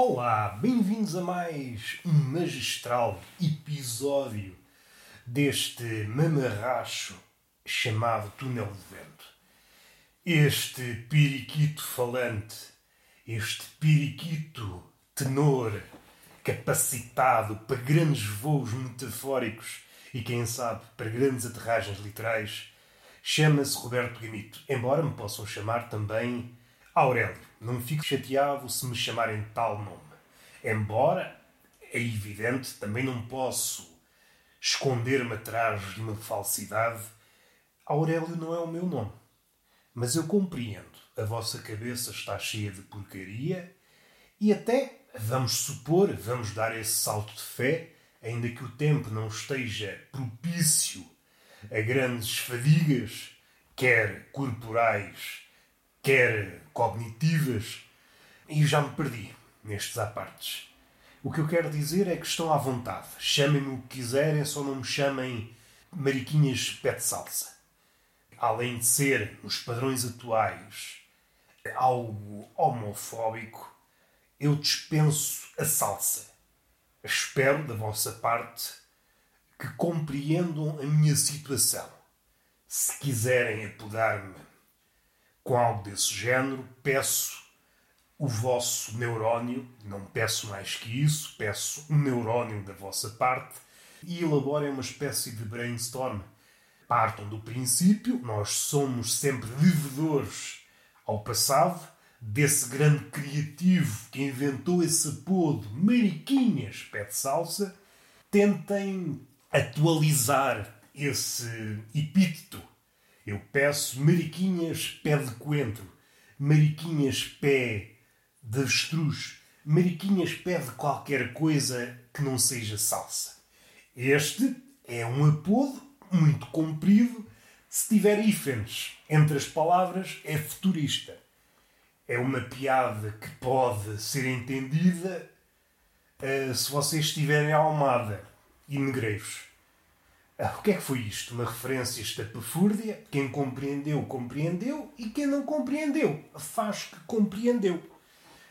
Olá, bem-vindos a mais um magistral episódio deste mamarracho chamado Túnel de Vento. Este periquito falante, este periquito tenor capacitado para grandes voos metafóricos e, quem sabe, para grandes aterragens literais, chama-se Roberto Gamito, embora me possam chamar também Aurélio. Não fico chateado se me chamarem tal nome. Embora, é evidente, também não posso esconder-me atrás de uma falsidade. Aurélio não é o meu nome. Mas eu compreendo. A vossa cabeça está cheia de porcaria e até, vamos supor, vamos dar esse salto de fé, ainda que o tempo não esteja propício a grandes fadigas, quer corporais, quer cognitivas, e já me perdi nestes apartes. O que eu quero dizer é que estão à vontade. Chamem-me o que quiserem, só não me chamem mariquinhas pé de salsa. Além de ser, nos padrões atuais, algo homofóbico, eu dispenso a salsa. Espero da vossa parte que compreendam a minha situação. Se quiserem apodar-me com algo desse género, peço o vosso neurónio, não peço mais que isso, peço um neurónio da vossa parte e elaborem uma espécie de brainstorm. Partam do princípio, nós somos sempre devedores ao passado, desse grande criativo que inventou esse apodo Mariquinhas Pé de Salsa, tentem atualizar esse epíteto. Eu peço Mariquinhas Pé de Coentro, Mariquinhas Pé de Avestruz, Mariquinhas Pé de qualquer coisa que não seja salsa. Este é um apodo muito comprido. Se tiver hífenes entre as palavras, é futurista. É uma piada que pode ser entendida uh, se vocês estiverem Almada e Negreiros. Uh, o que é que foi isto? Uma referência estapafúrdia? Quem compreendeu, compreendeu, e quem não compreendeu, faz que compreendeu.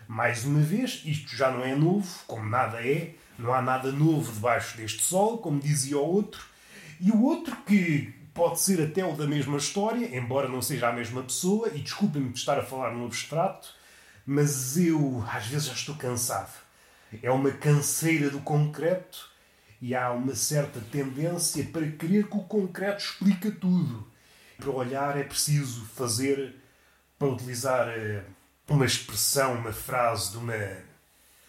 Mais uma vez, isto já não é novo, como nada é, não há nada novo debaixo deste sol, como dizia o outro, e o outro que pode ser até o da mesma história, embora não seja a mesma pessoa, e desculpem-me de estar a falar no abstrato, mas eu às vezes já estou cansado. É uma canseira do concreto e há uma certa tendência para crer que o concreto explica tudo. Para olhar é preciso fazer, para utilizar eh, uma expressão, uma frase de uma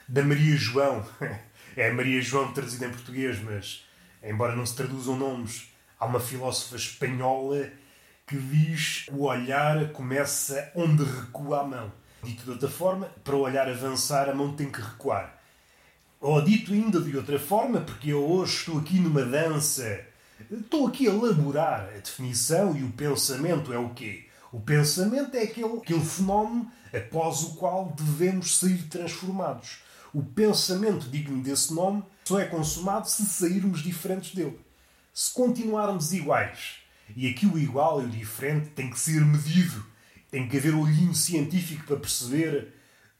da Maria João. É Maria João traduzida em português, mas embora não se traduzam nomes, Há uma filósofa espanhola que diz o olhar começa onde recua a mão. Dito de outra forma, para o olhar avançar, a mão tem que recuar. Ou dito ainda de outra forma, porque eu hoje estou aqui numa dança, estou aqui a elaborar a definição e o pensamento é o quê? O pensamento é aquele, aquele fenómeno após o qual devemos sair transformados. O pensamento digno desse nome só é consumado se sairmos diferentes dele se continuarmos iguais. E aqui o igual e o diferente tem que ser medido. Tem que haver olhinho científico para perceber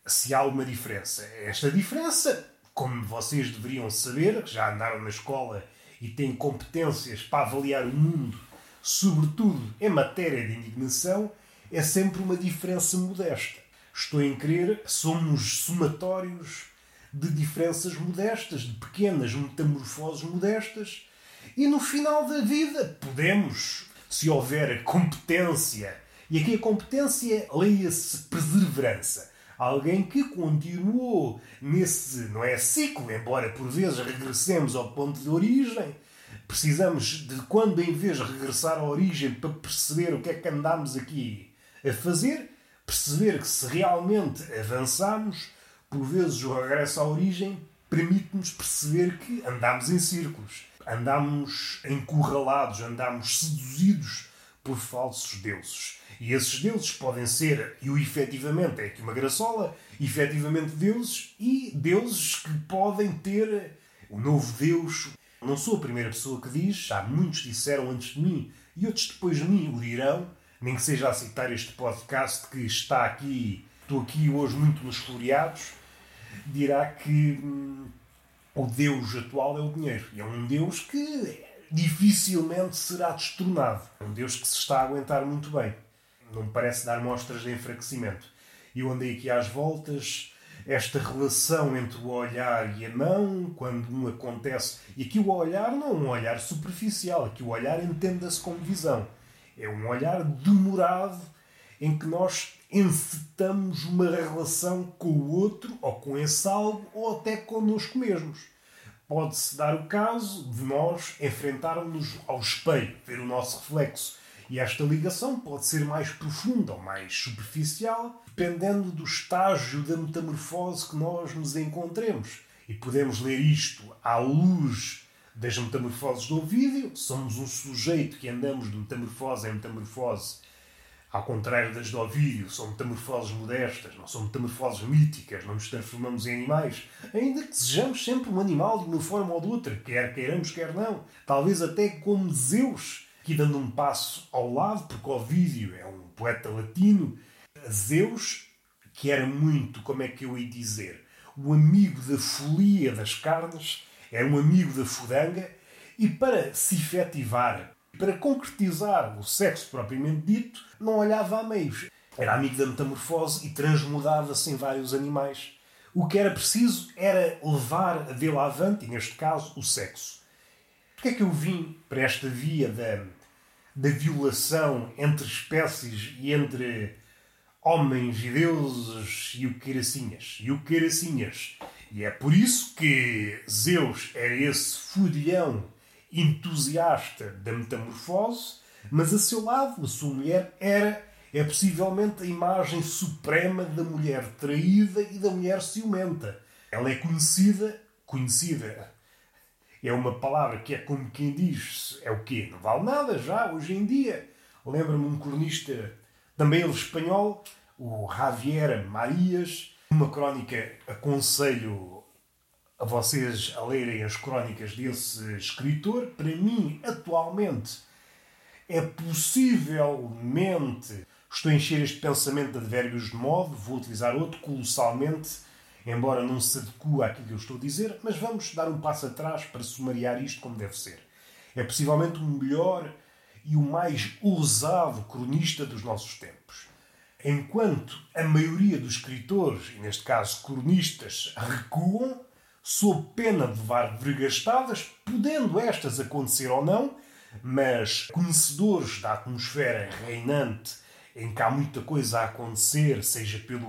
se há uma diferença. Esta diferença, como vocês deveriam saber, que já andaram na escola e têm competências para avaliar o mundo, sobretudo em matéria de indignação, é sempre uma diferença modesta. Estou em crer, somos somatórios de diferenças modestas, de pequenas metamorfoses modestas, e no final da vida podemos, se houver competência, e aqui a competência leia-se perseverança. Alguém que continuou nesse, não é ciclo, embora por vezes regressemos ao ponto de origem, precisamos de quando em vez de regressar à origem para perceber o que é que andamos aqui a fazer, perceber que se realmente avançamos, por vezes o regresso à origem permite-nos perceber que andamos em círculos. Andamos encurralados, andamos seduzidos por falsos deuses. E esses deuses podem ser, e o efetivamente é aqui uma graçola, efetivamente deuses, e deuses que podem ter o novo Deus. Não sou a primeira pessoa que diz, já muitos disseram antes de mim, e outros depois de mim o dirão, nem que seja a citar este podcast que está aqui, estou aqui hoje muito nos floreados, dirá que hum, o Deus atual é o dinheiro. E é um Deus que dificilmente será destronado. É um Deus que se está a aguentar muito bem. Não me parece dar mostras de enfraquecimento. E eu andei aqui às voltas, esta relação entre o olhar e a mão, quando um acontece. E aqui o olhar não é um olhar superficial, aqui o olhar entenda-se como visão. É um olhar demorado em que nós encetamos uma relação com o outro, ou com esse algo, ou até connosco mesmos. Pode-se dar o caso de nós enfrentarmos ao espelho, ver o nosso reflexo. E esta ligação pode ser mais profunda ou mais superficial, dependendo do estágio da metamorfose que nós nos encontremos. E podemos ler isto à luz das metamorfoses do vídeo. Somos um sujeito que andamos de metamorfose em metamorfose ao contrário das do Ovídio, são metamorfoses modestas, não são metamorfoses míticas, não nos transformamos em animais, ainda que sejamos sempre um animal de uma forma ou de outra, quer queiramos, quer não. Talvez até como Zeus, que dando um passo ao lado, porque Ovídio é um poeta latino, Zeus, que era muito, como é que eu ia dizer, o amigo da folia das carnes, era um amigo da fudanga, e para se efetivar para concretizar o sexo propriamente dito, não olhava a meios. Era amigo da metamorfose e transmudava-se em vários animais. O que era preciso era levar a dele avante, e neste caso, o sexo. Porquê é que eu vim para esta via da, da violação entre espécies e entre homens e deuses e o queiracinhas? E o queiracinhas. E é por isso que Zeus era esse fudilhão entusiasta da metamorfose, mas a seu lado, a sua mulher era, é possivelmente a imagem suprema da mulher traída e da mulher ciumenta. Ela é conhecida, conhecida é uma palavra que é como quem diz, é o quê? Não vale nada já, hoje em dia. Lembra-me um cronista, também ele espanhol, o Javier Marias, uma crónica, aconselho a vocês a lerem as crónicas desse escritor. Para mim, atualmente, é possivelmente. Estou a encher este pensamento de advérbios de modo, vou utilizar outro colossalmente, embora não se adeque àquilo que eu estou a dizer, mas vamos dar um passo atrás para sumariar isto como deve ser. É possivelmente o melhor e o mais ousado cronista dos nossos tempos. Enquanto a maioria dos escritores, e neste caso cronistas, recuam, sob pena de levar vergastadas, podendo estas acontecer ou não, mas conhecedores da atmosfera reinante, em que há muita coisa a acontecer, seja pela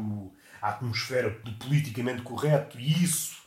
atmosfera do politicamente correto, e isso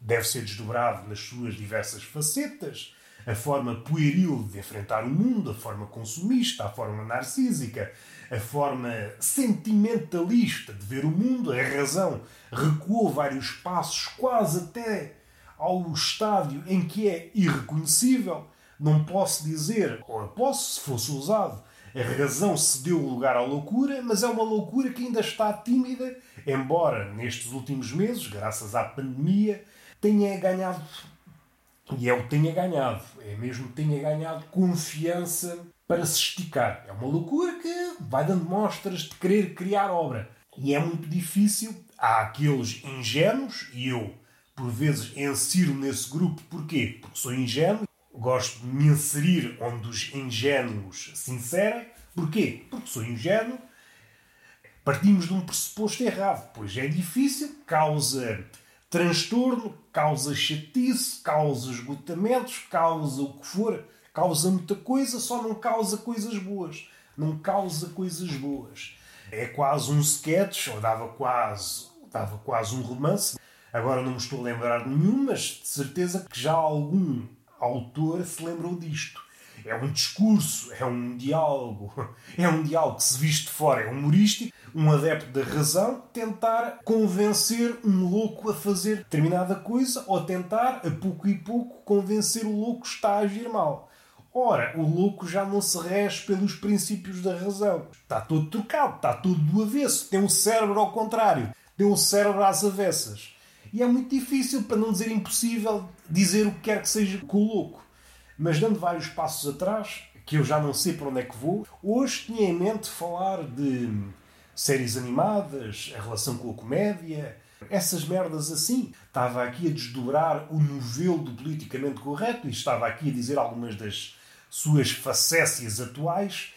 deve ser desdobrado nas suas diversas facetas, a forma pueril de enfrentar o mundo, a forma consumista, a forma narcísica, a forma sentimentalista de ver o mundo, a razão recuou vários passos, quase até ao estádio em que é irreconhecível. Não posso dizer, ou posso se fosse usado, a razão se deu lugar à loucura, mas é uma loucura que ainda está tímida, embora nestes últimos meses, graças à pandemia, tenha ganhado, e é o tenha ganhado, é mesmo tenha ganhado confiança para se esticar. É uma loucura que vai dando mostras de querer criar obra. E é muito difícil. Há aqueles ingênuos, e eu, por vezes, insiro nesse grupo. Porquê? Porque sou ingênuo. Gosto de me inserir onde os ingênuos se inserem. Porquê? Porque sou ingênuo. Partimos de um pressuposto errado, pois é difícil, causa transtorno, causa chatice, causa esgotamentos, causa o que for Causa muita coisa, só não causa coisas boas. Não causa coisas boas. É quase um sketch, ou dava quase, dava quase um romance. Agora não me estou a lembrar de nenhum, mas de certeza que já algum autor se lembrou disto. É um discurso, é um diálogo, é um diálogo que se viste fora, é humorístico, um adepto da razão tentar convencer um louco a fazer determinada coisa ou tentar, a pouco e pouco, convencer o louco que está a agir mal. Ora, o louco já não se rege pelos princípios da razão. Está todo trocado, está tudo do avesso. Tem um cérebro ao contrário, tem um cérebro às avessas. E é muito difícil, para não dizer impossível, dizer o que quer que seja com o louco. Mas dando vários passos atrás, que eu já não sei para onde é que vou, hoje tinha em mente falar de séries animadas, a relação com a comédia, Essas merdas assim. Estava aqui a desdobrar o novelo do politicamente correto e estava aqui a dizer algumas das suas facécias atuais.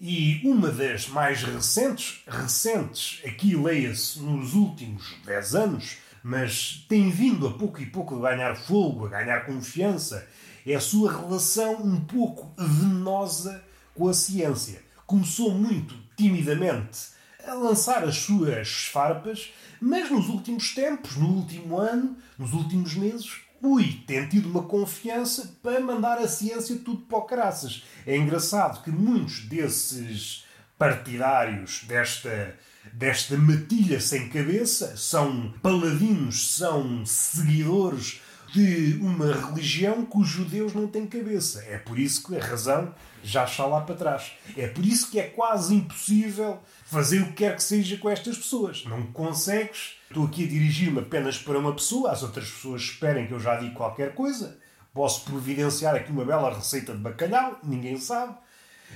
E uma das mais recentes, recentes, aqui leia-se nos últimos 10 anos, mas tem vindo a pouco e pouco a ganhar fogo, a ganhar confiança, é a sua relação um pouco venenosa com a ciência. Começou muito timidamente a lançar as suas farpas, mas nos últimos tempos, no último ano, nos últimos meses, ui, tem tido uma confiança para mandar a ciência tudo para o caraças. É engraçado que muitos desses partidários desta, desta matilha sem cabeça são paladinos, são seguidores de uma religião cujo Deus não tem cabeça. É por isso que a razão já está lá para trás. É por isso que é quase impossível fazer o que quer que seja com estas pessoas. Não consegues. Estou aqui a dirigir-me apenas para uma pessoa, as outras pessoas esperem que eu já diga qualquer coisa. Posso providenciar aqui uma bela receita de bacalhau, ninguém sabe.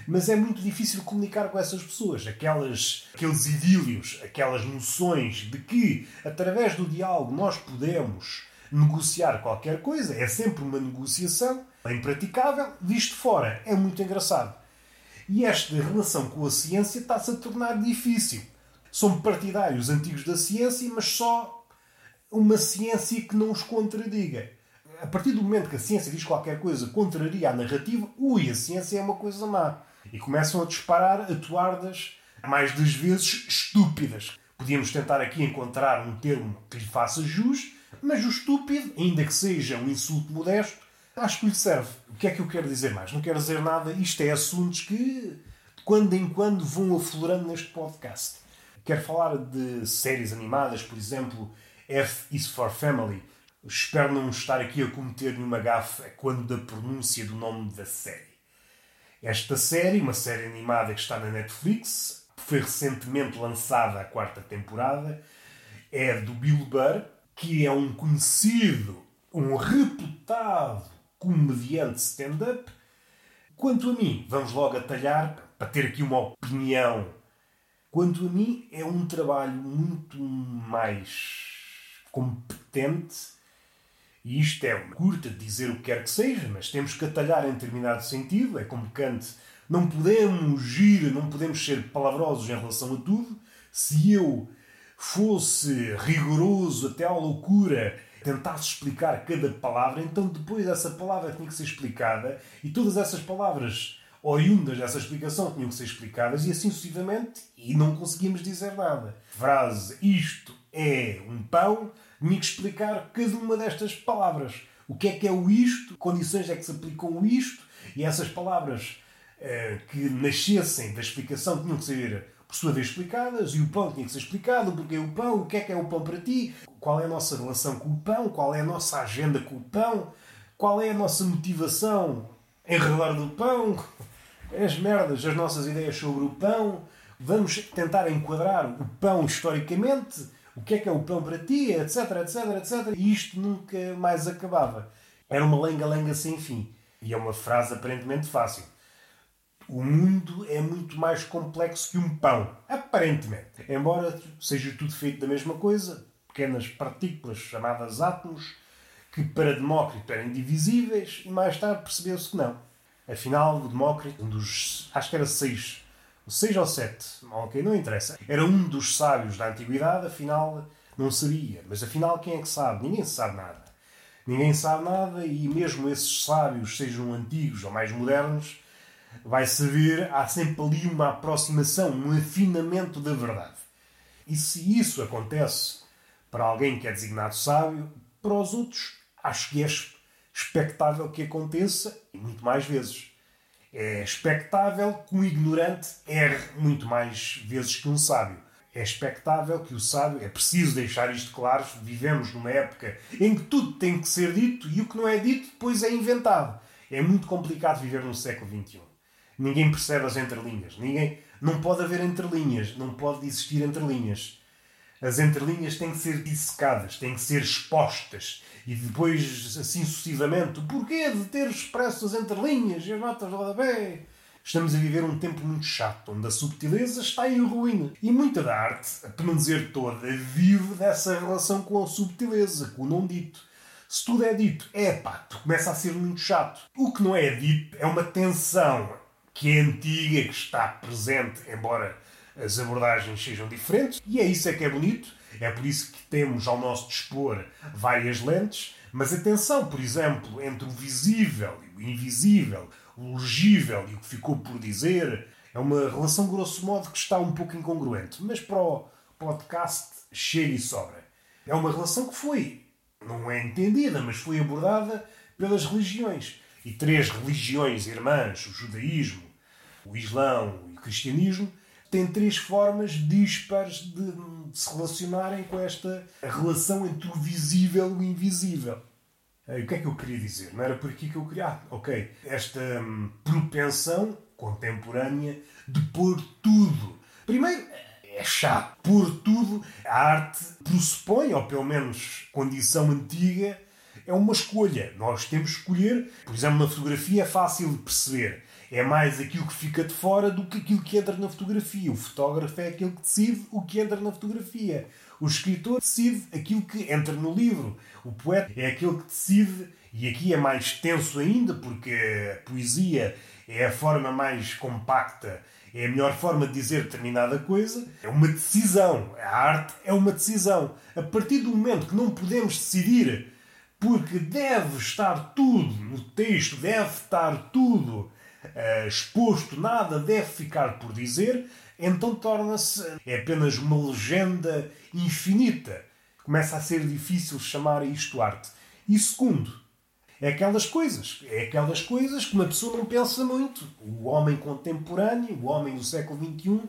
Mas é muito difícil comunicar com essas pessoas. Aquelas, aqueles idílios, aquelas noções de que, através do diálogo, nós podemos negociar qualquer coisa. É sempre uma negociação. Impraticável. Visto fora, é muito engraçado. E esta relação com a ciência está-se a tornar difícil. São partidários antigos da ciência, mas só uma ciência que não os contradiga. A partir do momento que a ciência diz qualquer coisa contraria a narrativa, ui, a ciência é uma coisa má. E começam a disparar atuardas, mais das vezes estúpidas. Podíamos tentar aqui encontrar um termo que lhe faça jus, mas o estúpido, ainda que seja um insulto modesto, acho que lhe serve. O que é que eu quero dizer mais? Não quero dizer nada. Isto é assuntos que, de quando em quando, vão aflorando neste podcast. Quero falar de séries animadas, por exemplo, F is for Family. Espero não estar aqui a cometer nenhuma gafe quando da pronúncia do nome da série. Esta série, uma série animada que está na Netflix, foi recentemente lançada a quarta temporada, é do Bill Burr, que é um conhecido, um reputado comediante stand-up. Quanto a mim, vamos logo atalhar para ter aqui uma opinião. Quanto a mim, é um trabalho muito mais competente. E isto é uma curta de dizer o que quer que seja, mas temos que atalhar em determinado sentido. É como Kant, não podemos gir, não podemos ser palavrosos em relação a tudo. Se eu fosse rigoroso até à loucura tentasse explicar cada palavra, então depois essa palavra tinha que ser explicada e todas essas palavras oriundas dessa explicação tinham que ser explicadas e assim sucessivamente e não conseguimos dizer nada. Frase isto é um pão, tinha que explicar cada uma destas palavras. O que é que é o isto, condições é que se aplicam o isto e essas palavras eh, que nascessem da explicação tinham que ser por sua vez explicadas, e o pão tinha que ser explicado, porque é o pão, o que é que é o pão para ti, qual é a nossa relação com o pão, qual é a nossa agenda com o pão, qual é a nossa motivação em redor do pão, as merdas, as nossas ideias sobre o pão. Vamos tentar enquadrar o pão historicamente, o que é que é o pão para ti, etc, etc, etc. E isto nunca mais acabava. Era uma lenga-lenga sem fim. E é uma frase aparentemente fácil. O mundo é muito mais complexo que um pão, aparentemente. Embora seja tudo feito da mesma coisa, pequenas partículas chamadas átomos, que para Demócrito eram indivisíveis, e mais tarde percebeu-se que não. Afinal, o Demócrito, um dos. acho que era seis, seis ou sete, ok, não interessa. Era um dos sábios da antiguidade, afinal não sabia. Mas afinal, quem é que sabe? Ninguém sabe nada. Ninguém sabe nada, e mesmo esses sábios, sejam antigos ou mais modernos, vai servir, há sempre ali uma aproximação, um afinamento da verdade. E se isso acontece para alguém que é designado sábio, para os outros, acho que é expectável que aconteça e muito mais vezes. É expectável que um ignorante erre muito mais vezes que um sábio. É expectável que o sábio, é preciso deixar isto claro, vivemos numa época em que tudo tem que ser dito e o que não é dito depois é inventado. É muito complicado viver no século XXI. Ninguém percebe as entrelinhas. Ninguém, não pode haver entrelinhas. Não pode existir entrelinhas. As entrelinhas têm que ser dissecadas, têm que ser expostas. E depois, assim sucessivamente, porquê de ter expresso as entrelinhas e as notas de rodapé? Estamos a viver um tempo muito chato, onde a subtileza está em ruína. E muita da arte, para não dizer toda, vive dessa relação com a subtileza, com o não dito. Se tudo é dito, é pá, tu começa a ser muito chato. O que não é dito é uma tensão que é antiga, que está presente, embora as abordagens sejam diferentes, e é isso é que é bonito. É por isso que temos ao nosso dispor várias lentes, mas atenção, por exemplo, entre o visível e o invisível, o legível e o que ficou por dizer, é uma relação, grosso modo, que está um pouco incongruente. Mas para o podcast chega e sobra. É uma relação que foi, não é entendida, mas foi abordada pelas religiões. E três religiões irmãs, o judaísmo, o islão e o cristianismo, têm três formas dispares de se relacionarem com esta relação entre o visível e o invisível. O que é que eu queria dizer? Não era por aqui que eu queria. Ah, ok. Esta hum, propensão contemporânea de pôr tudo. Primeiro, é chato. Pôr tudo. A arte pressupõe, ou pelo menos condição antiga, é uma escolha. Nós temos que escolher. Por exemplo, na fotografia é fácil de perceber. É mais aquilo que fica de fora do que aquilo que entra na fotografia. O fotógrafo é aquele que decide o que entra na fotografia. O escritor decide aquilo que entra no livro. O poeta é aquele que decide, e aqui é mais tenso ainda, porque a poesia é a forma mais compacta, é a melhor forma de dizer determinada coisa. É uma decisão. A arte é uma decisão. A partir do momento que não podemos decidir, porque deve estar tudo no texto, deve estar tudo uh, exposto, nada deve ficar por dizer, então torna-se é apenas uma legenda infinita. Começa a ser difícil chamar isto arte. E segundo, é aquelas coisas. É aquelas coisas que uma pessoa não pensa muito. O homem contemporâneo, o homem do século XXI,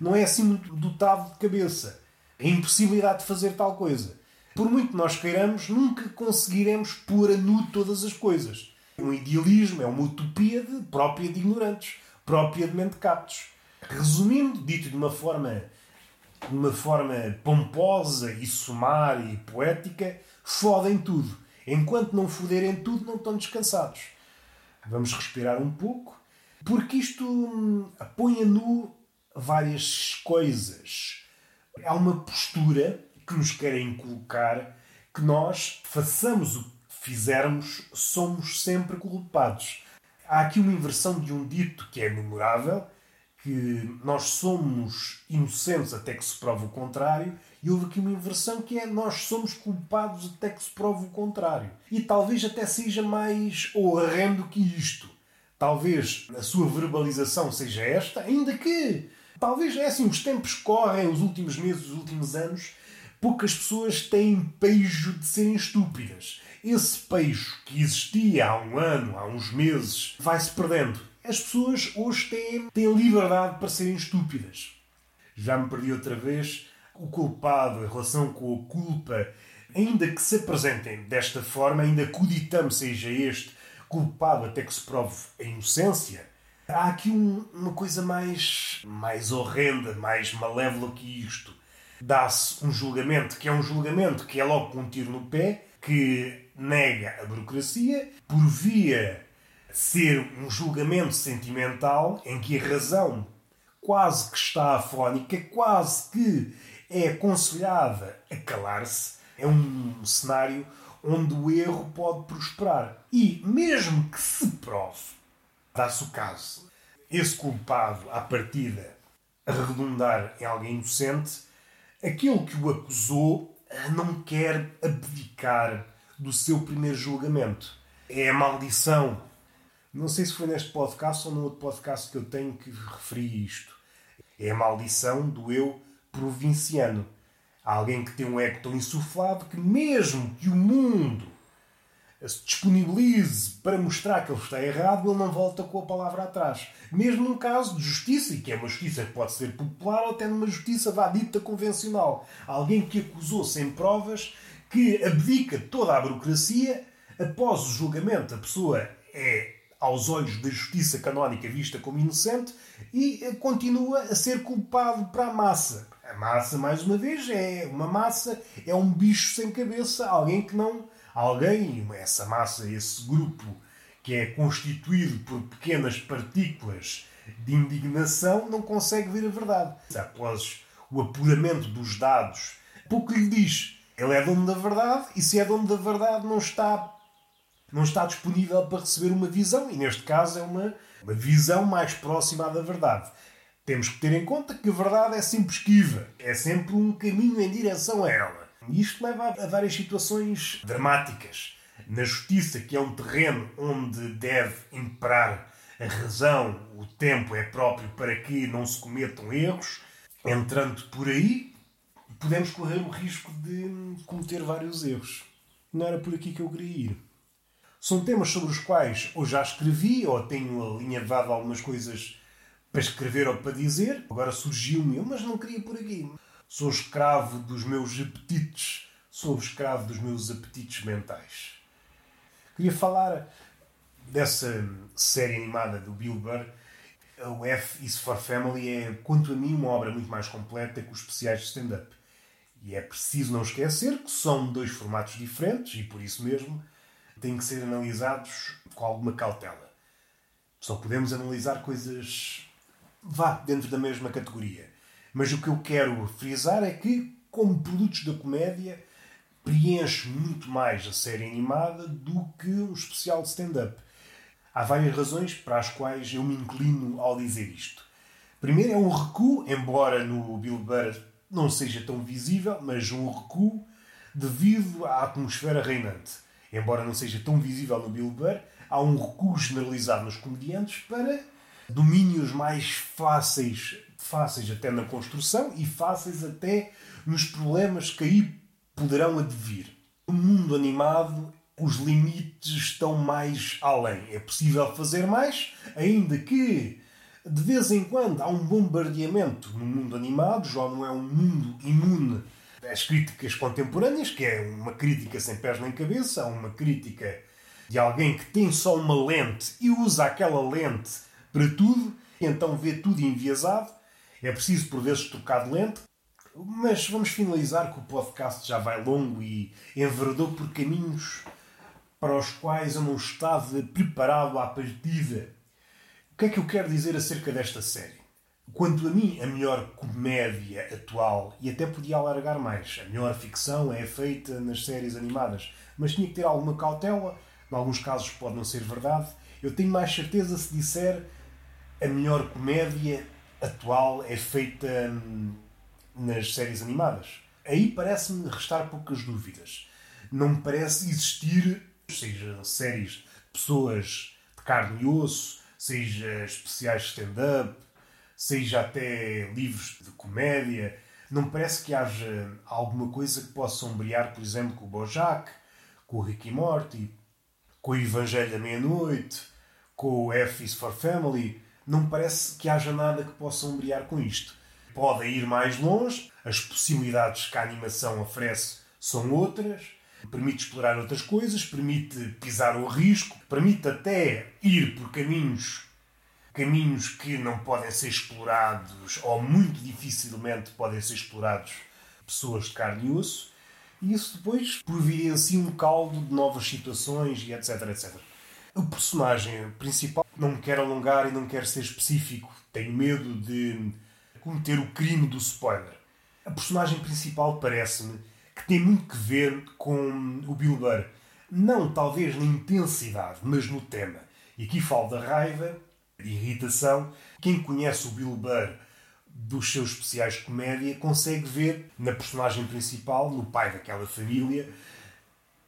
não é assim muito dotado de cabeça. A impossibilidade de fazer tal coisa. Por muito que nós queiramos, nunca conseguiremos pôr a nu todas as coisas. Um idealismo é uma utopia de, própria de ignorantes, própria de mentecatos. Resumindo, dito de uma forma, de uma forma pomposa e sumária e poética, fodem tudo. Enquanto não foderem tudo, não estão descansados. Vamos respirar um pouco, porque isto põe a nu várias coisas. Há uma postura que nos querem colocar que nós façamos o fizermos, somos sempre culpados. Há aqui uma inversão de um dito que é memorável, que nós somos inocentes até que se prove o contrário, e houve aqui uma inversão que é nós somos culpados até que se prove o contrário. E talvez até seja mais horrendo que isto. Talvez a sua verbalização seja esta, ainda que talvez é assim, os tempos correm, os últimos meses, os últimos anos, poucas pessoas têm pejo de serem estúpidas. Esse pejo que existia há um ano, há uns meses, vai-se perdendo as pessoas hoje têm, têm liberdade para serem estúpidas. Já me perdi outra vez. O culpado, em relação com a culpa, ainda que se apresentem desta forma, ainda que o ditame seja este, culpado até que se prove a inocência, há aqui um, uma coisa mais, mais horrenda, mais malévola que isto. Dá-se um julgamento que é um julgamento que é logo com um tiro no pé, que nega a burocracia, por via ser um julgamento sentimental em que a razão quase que está afónica, quase que é aconselhada a calar-se, é um cenário onde o erro pode prosperar. E mesmo que se prove, dá-se o caso, esse culpado, à partida, a redundar em alguém inocente, aquele que o acusou não quer abdicar do seu primeiro julgamento. É a maldição não sei se foi neste podcast ou no outro podcast que eu tenho que referi isto. É a maldição do eu provinciano. Alguém que tem um ego tão insuflado que, mesmo que o mundo se disponibilize para mostrar que ele está errado, ele não volta com a palavra atrás. Mesmo num caso de justiça, e que é uma justiça que pode ser popular, ou até numa justiça vá dita convencional. Alguém que acusou sem provas, que abdica toda a burocracia, após o julgamento a pessoa é aos olhos da justiça canónica vista como inocente e eh, continua a ser culpado para a massa. A massa, mais uma vez, é uma massa, é um bicho sem cabeça, alguém que não. Alguém, essa massa, esse grupo que é constituído por pequenas partículas de indignação, não consegue ver a verdade. Após o apuramento dos dados, pouco lhe diz. Ele é dono da verdade e se é dono da verdade não está não está disponível para receber uma visão e neste caso é uma, uma visão mais próxima da verdade. Temos que ter em conta que a verdade é sempre esquiva, é sempre um caminho em direção a ela. Isto leva a várias situações dramáticas. Na justiça, que é um terreno onde deve imperar a razão, o tempo é próprio para que não se cometam erros, entrando por aí, podemos correr o risco de cometer vários erros. Não era por aqui que eu queria ir. São temas sobre os quais ou já escrevi ou tenho alinhavado algumas coisas para escrever ou para dizer. Agora surgiu-me, mas não queria por aqui. Sou escravo dos meus apetites. Sou escravo dos meus apetites mentais. Queria falar dessa série animada do Bill Burr. O F is for Family é, quanto a mim, uma obra muito mais completa que os especiais de stand-up. E é preciso não esquecer que são dois formatos diferentes e, por isso mesmo, têm que ser analisados com alguma cautela. Só podemos analisar coisas vá dentro da mesma categoria. Mas o que eu quero frisar é que, como produtos da comédia, preenche muito mais a série animada do que um especial de stand-up. Há várias razões para as quais eu me inclino ao dizer isto. Primeiro é um recuo, embora no Bill Burr não seja tão visível, mas um recuo devido à atmosfera reinante. Embora não seja tão visível no Bill Burr, há um recuo generalizado nos comediantes para domínios mais fáceis, fáceis até na construção e fáceis até nos problemas que aí poderão advir. No mundo animado, os limites estão mais além. É possível fazer mais, ainda que de vez em quando há um bombardeamento no mundo animado, já não é um mundo imune às críticas contemporâneas, que é uma crítica sem pés nem cabeça, uma crítica de alguém que tem só uma lente e usa aquela lente para tudo, então vê tudo enviesado. É preciso, por vezes, trocar de lente. Mas vamos finalizar que o podcast já vai longo e enverdou por caminhos para os quais eu não estava preparado à partida. O que é que eu quero dizer acerca desta série? Quanto a mim, a melhor comédia atual, e até podia alargar mais, a melhor ficção é feita nas séries animadas, mas tinha que ter alguma cautela, em alguns casos pode não ser verdade. Eu tenho mais certeza se disser a melhor comédia atual é feita hum, nas séries animadas. Aí parece-me restar poucas dúvidas. Não me parece existir, seja séries de pessoas de carne e osso, seja especiais stand-up, seja até livros de comédia. Não parece que haja alguma coisa que possa sombrear, por exemplo, com o Bojack, com o Ricky Morty, com o Evangelho da Meia-Noite, com o F is for Family não me parece que haja nada que possa ombrear com isto. Pode ir mais longe, as possibilidades que a animação oferece são outras, permite explorar outras coisas, permite pisar o risco, permite até ir por caminhos caminhos que não podem ser explorados ou muito dificilmente podem ser explorados pessoas de carne e osso, e isso depois providencia um caldo de novas situações e etc, etc. O personagem principal não me quero alongar e não quero ser específico. Tenho medo de cometer o crime do spoiler. A personagem principal parece-me que tem muito que ver com o Bill Burr. Não talvez na intensidade, mas no tema. E aqui falo da raiva, de irritação. Quem conhece o Bill Burr dos seus especiais de comédia consegue ver na personagem principal, no pai daquela família,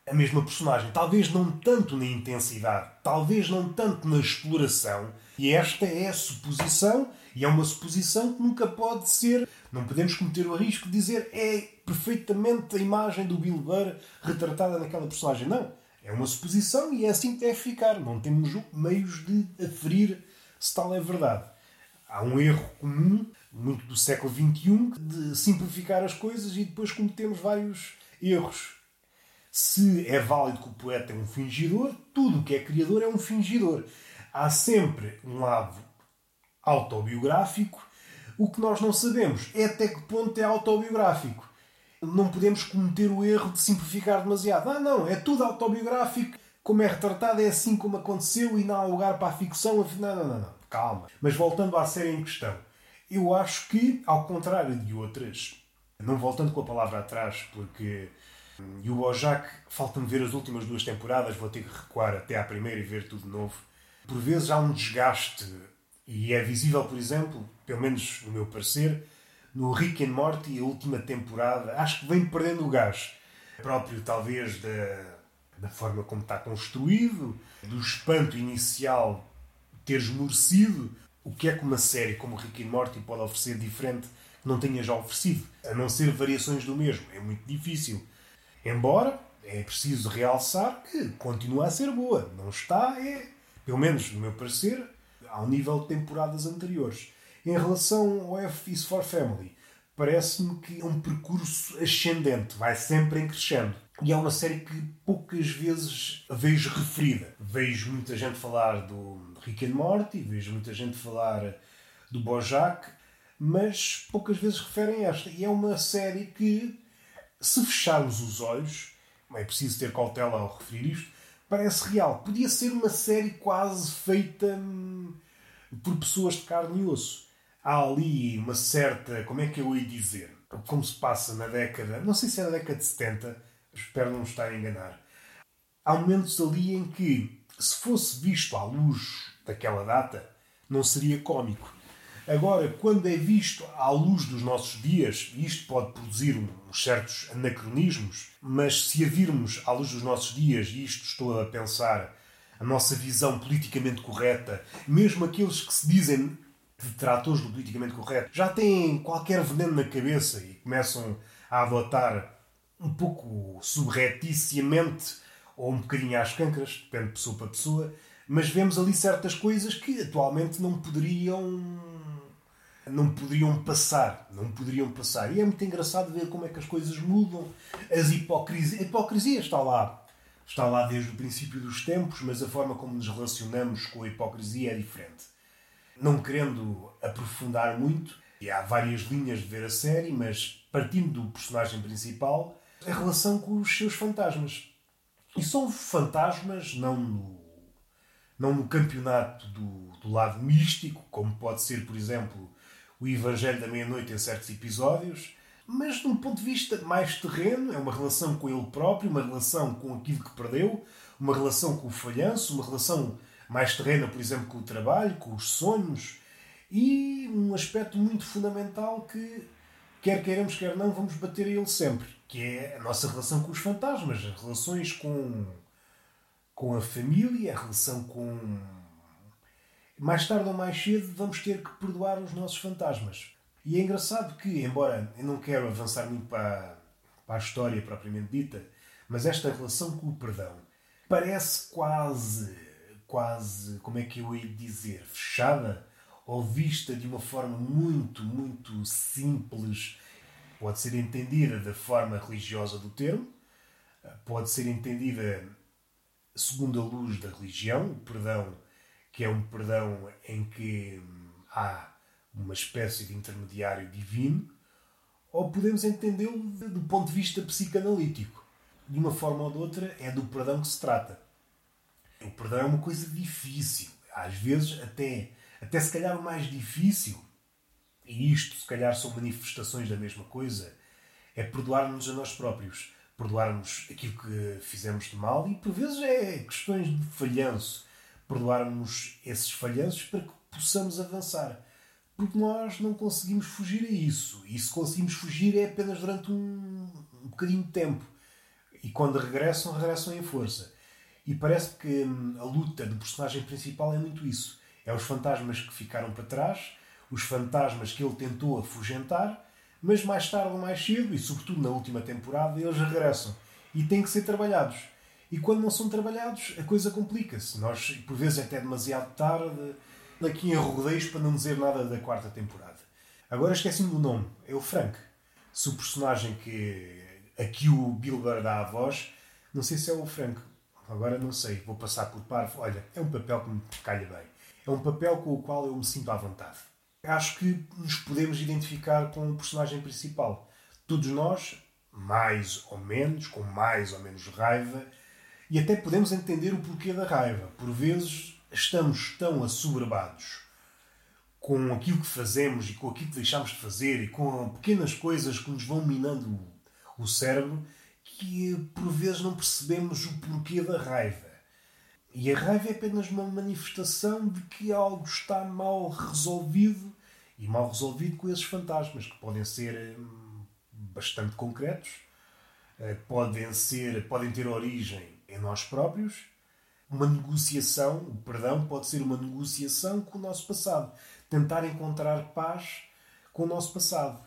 a mesma personagem. Talvez não tanto na intensidade, talvez não tanto na exploração. E esta é a suposição, e é uma suposição que nunca pode ser. Não podemos cometer o risco de dizer é perfeitamente a imagem do Bill Burr retratada naquela personagem. Não. É uma suposição e é assim que deve ficar. Não temos meios de aferir se tal é verdade. Há um erro comum, muito do século XXI, de simplificar as coisas e depois cometemos vários erros se é válido que o poeta é um fingidor, tudo o que é criador é um fingidor. Há sempre um lado autobiográfico. O que nós não sabemos é até que ponto é autobiográfico. Não podemos cometer o erro de simplificar demasiado. Ah, não, é tudo autobiográfico, como é retratado, é assim como aconteceu e não há lugar para a ficção. Não, não, não. não. calma. Mas voltando à série em questão, eu acho que, ao contrário de outras, não voltando com a palavra atrás, porque e o Bojack, falta-me ver as últimas duas temporadas, vou ter que recuar até à primeira e ver tudo de novo. Por vezes há um desgaste, e é visível, por exemplo, pelo menos no meu parecer, no Rick and Morty, a última temporada, acho que vem perdendo o gás. Próprio, talvez, da, da forma como está construído, do espanto inicial ter esmorecido, o que é que uma série como Rick and Morty pode oferecer diferente que não tenha já oferecido, a não ser variações do mesmo. É muito difícil. Embora é preciso realçar que continua a ser boa. Não está, é, pelo menos no meu parecer, ao nível de temporadas anteriores. Em relação ao F is for Family, parece-me que é um percurso ascendente, vai sempre em crescendo. E é uma série que poucas vezes vejo referida. Vejo muita gente falar do Rick and Morty, vejo muita gente falar do Bojack, mas poucas vezes referem esta. E é uma série que, se fecharmos os olhos, é preciso ter cautela ao referir isto, parece real. Podia ser uma série quase feita hum, por pessoas de carne e osso. Há ali uma certa, como é que eu ia dizer? Como se passa na década, não sei se é na década de 70, espero não me estar a enganar. Há momentos ali em que, se fosse visto à luz daquela data, não seria cómico. Agora, quando é visto à luz dos nossos dias, isto pode produzir uns certos anacronismos, mas se a virmos à luz dos nossos dias, e isto estou a pensar a nossa visão politicamente correta, mesmo aqueles que se dizem detratores do politicamente correto, já têm qualquer veneno na cabeça e começam a adotar um pouco subrepticiamente ou um bocadinho às cancras, depende de pessoa para pessoa, mas vemos ali certas coisas que atualmente não poderiam não poderiam passar, não poderiam passar. E é muito engraçado ver como é que as coisas mudam. As hipocrisia, a hipocrisia está lá, está lá desde o princípio dos tempos, mas a forma como nos relacionamos com a hipocrisia é diferente. Não querendo aprofundar muito, e há várias linhas de ver a série, mas partindo do personagem principal, a relação com os seus fantasmas. E são fantasmas não no, não no campeonato do, do lado místico, como pode ser, por exemplo, o Evangelho da Meia-Noite em certos episódios, mas de um ponto de vista mais terreno, é uma relação com ele próprio, uma relação com aquilo que perdeu, uma relação com o falhanço, uma relação mais terrena, por exemplo, com o trabalho, com os sonhos, e um aspecto muito fundamental que, quer queiramos, quer não, vamos bater a ele sempre, que é a nossa relação com os fantasmas, as relações com, com a família, a relação com. Mais tarde ou mais cedo vamos ter que perdoar os nossos fantasmas. E é engraçado que, embora eu não quero avançar muito para, para a história propriamente dita, mas esta relação com o perdão parece quase, quase, como é que eu ia dizer, fechada ou vista de uma forma muito, muito simples pode ser entendida da forma religiosa do termo, pode ser entendida segundo a luz da religião, o perdão que é um perdão em que há uma espécie de intermediário divino, ou podemos entendê-lo do ponto de vista psicanalítico. De uma forma ou de outra, é do perdão que se trata. O perdão é uma coisa difícil, às vezes até, até se calhar o mais difícil e isto se calhar são manifestações da mesma coisa, é perdoar-nos a nós próprios. Perdoarmos aquilo que fizemos de mal e por vezes é questões de falhanço. Perdoarmos esses falhanços para que possamos avançar. Porque nós não conseguimos fugir a isso. E se conseguimos fugir é apenas durante um, um bocadinho de tempo. E quando regressam, regressam em força. E parece que hum, a luta do personagem principal é muito isso. É os fantasmas que ficaram para trás os fantasmas que ele tentou afugentar, mas mais tarde ou mais cedo, e sobretudo na última temporada, eles regressam e têm que ser trabalhados. E quando não são trabalhados, a coisa complica-se. Nós, por vezes, até demasiado tarde, daqui em rodeios para não dizer nada da quarta temporada. Agora esqueci-me do nome, é o Frank. Se o personagem que aqui o Bilber dá a voz, não sei se é o Frank. Agora não sei, vou passar por parvo. Olha, é um papel que me calha bem. É um papel com o qual eu me sinto à vontade acho que nos podemos identificar com o personagem principal. Todos nós, mais ou menos, com mais ou menos raiva, e até podemos entender o porquê da raiva. Por vezes estamos tão assoberbados com aquilo que fazemos e com aquilo que deixamos de fazer e com pequenas coisas que nos vão minando o cérebro que por vezes não percebemos o porquê da raiva. E a raiva é apenas uma manifestação de que algo está mal resolvido e mal resolvido com esses fantasmas que podem ser hum, bastante concretos, eh, podem ser, podem ter origem em nós próprios. Uma negociação, o perdão pode ser uma negociação com o nosso passado, tentar encontrar paz com o nosso passado.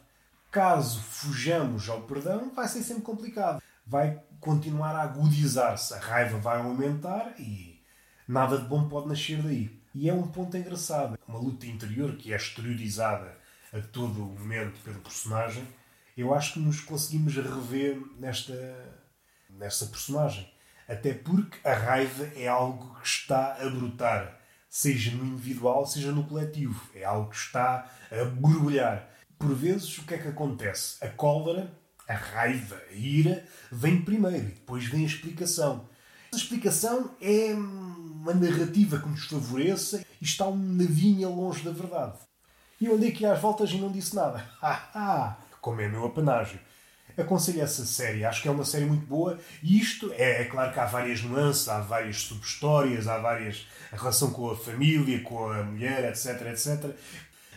Caso fujamos ao perdão, vai ser sempre complicado. Vai continuar a agudizar-se, a raiva vai aumentar e nada de bom pode nascer daí. E é um ponto engraçado. Uma luta interior que é exteriorizada a todo o momento pelo personagem. Eu acho que nos conseguimos rever nesta, nesta personagem. Até porque a raiva é algo que está a brotar, seja no individual, seja no coletivo. É algo que está a borbulhar. Por vezes, o que é que acontece? A cólera, a raiva, a ira, vem primeiro e depois vem a explicação. A explicação é uma narrativa que nos favoreça e está um navinha longe da verdade. E eu andei aqui às voltas e não disse nada. Como é meu apanágio. Aconselho essa série, acho que é uma série muito boa. E isto é, é claro que há várias nuances, há várias subhistórias, há várias. a relação com a família, com a mulher, etc, etc.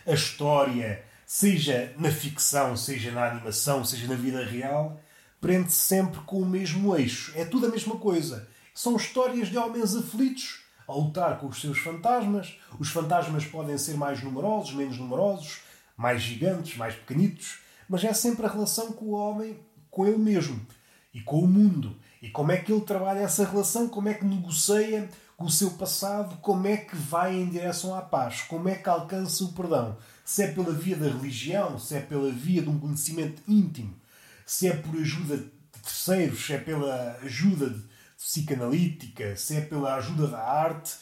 A história, seja na ficção, seja na animação, seja na vida real, prende-se sempre com o mesmo eixo. É tudo a mesma coisa. São histórias de homens aflitos a lutar com os seus fantasmas. Os fantasmas podem ser mais numerosos, menos numerosos, mais gigantes, mais pequenitos, mas é sempre a relação com o homem, com ele mesmo e com o mundo. E como é que ele trabalha essa relação, como é que negocia com o seu passado, como é que vai em direção à paz, como é que alcança o perdão. Se é pela via da religião, se é pela via de um conhecimento íntimo, se é por ajuda de terceiros, se é pela ajuda de psicanalítica, se é pela ajuda da arte,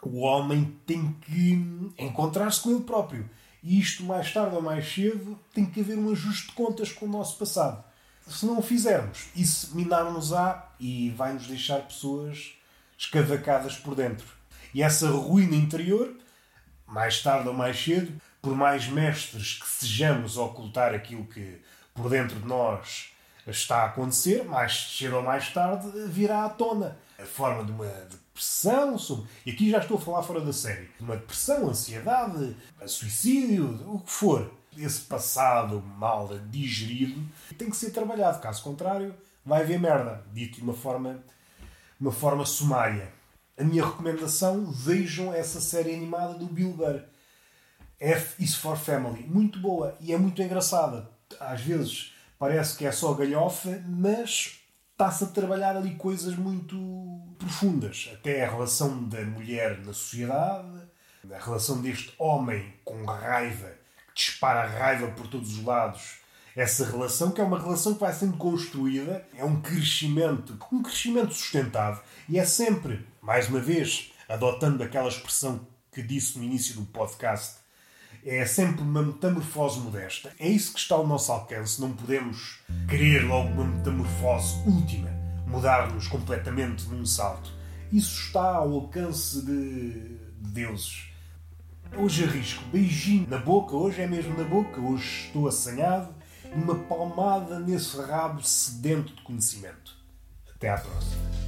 o homem tem que encontrar-se com ele próprio. E isto, mais tarde ou mais cedo, tem que haver um ajuste de contas com o nosso passado. Se não o fizermos, isso minar-nos-á e vai-nos deixar pessoas escavacadas por dentro. E essa ruína interior, mais tarde ou mais cedo, por mais mestres que sejamos a ocultar aquilo que por dentro de nós está a acontecer, mais cedo ou mais tarde virá à tona. A forma de uma depressão, sobre... e aqui já estou a falar fora da série, uma depressão, ansiedade, suicídio, o que for. Esse passado mal digerido tem que ser trabalhado, caso contrário, vai haver merda, dito de uma forma, uma forma sumária. A minha recomendação, vejam essa série animada do Bill Burr. F is for Family. Muito boa e é muito engraçada. Às vezes parece que é só galhofa, mas está-se a trabalhar ali coisas muito profundas. Até a relação da mulher na sociedade, a relação deste homem com raiva, que dispara raiva por todos os lados. Essa relação, que é uma relação que vai sendo construída, é um crescimento, um crescimento sustentado. E é sempre, mais uma vez, adotando aquela expressão que disse no início do podcast, é sempre uma metamorfose modesta. É isso que está ao nosso alcance. Não podemos querer logo uma metamorfose última, mudar-nos completamente num salto. Isso está ao alcance de, de deuses. Hoje arrisco beijinho na boca, hoje é mesmo na boca, hoje estou assanhado uma palmada nesse rabo sedento de conhecimento. Até à próxima.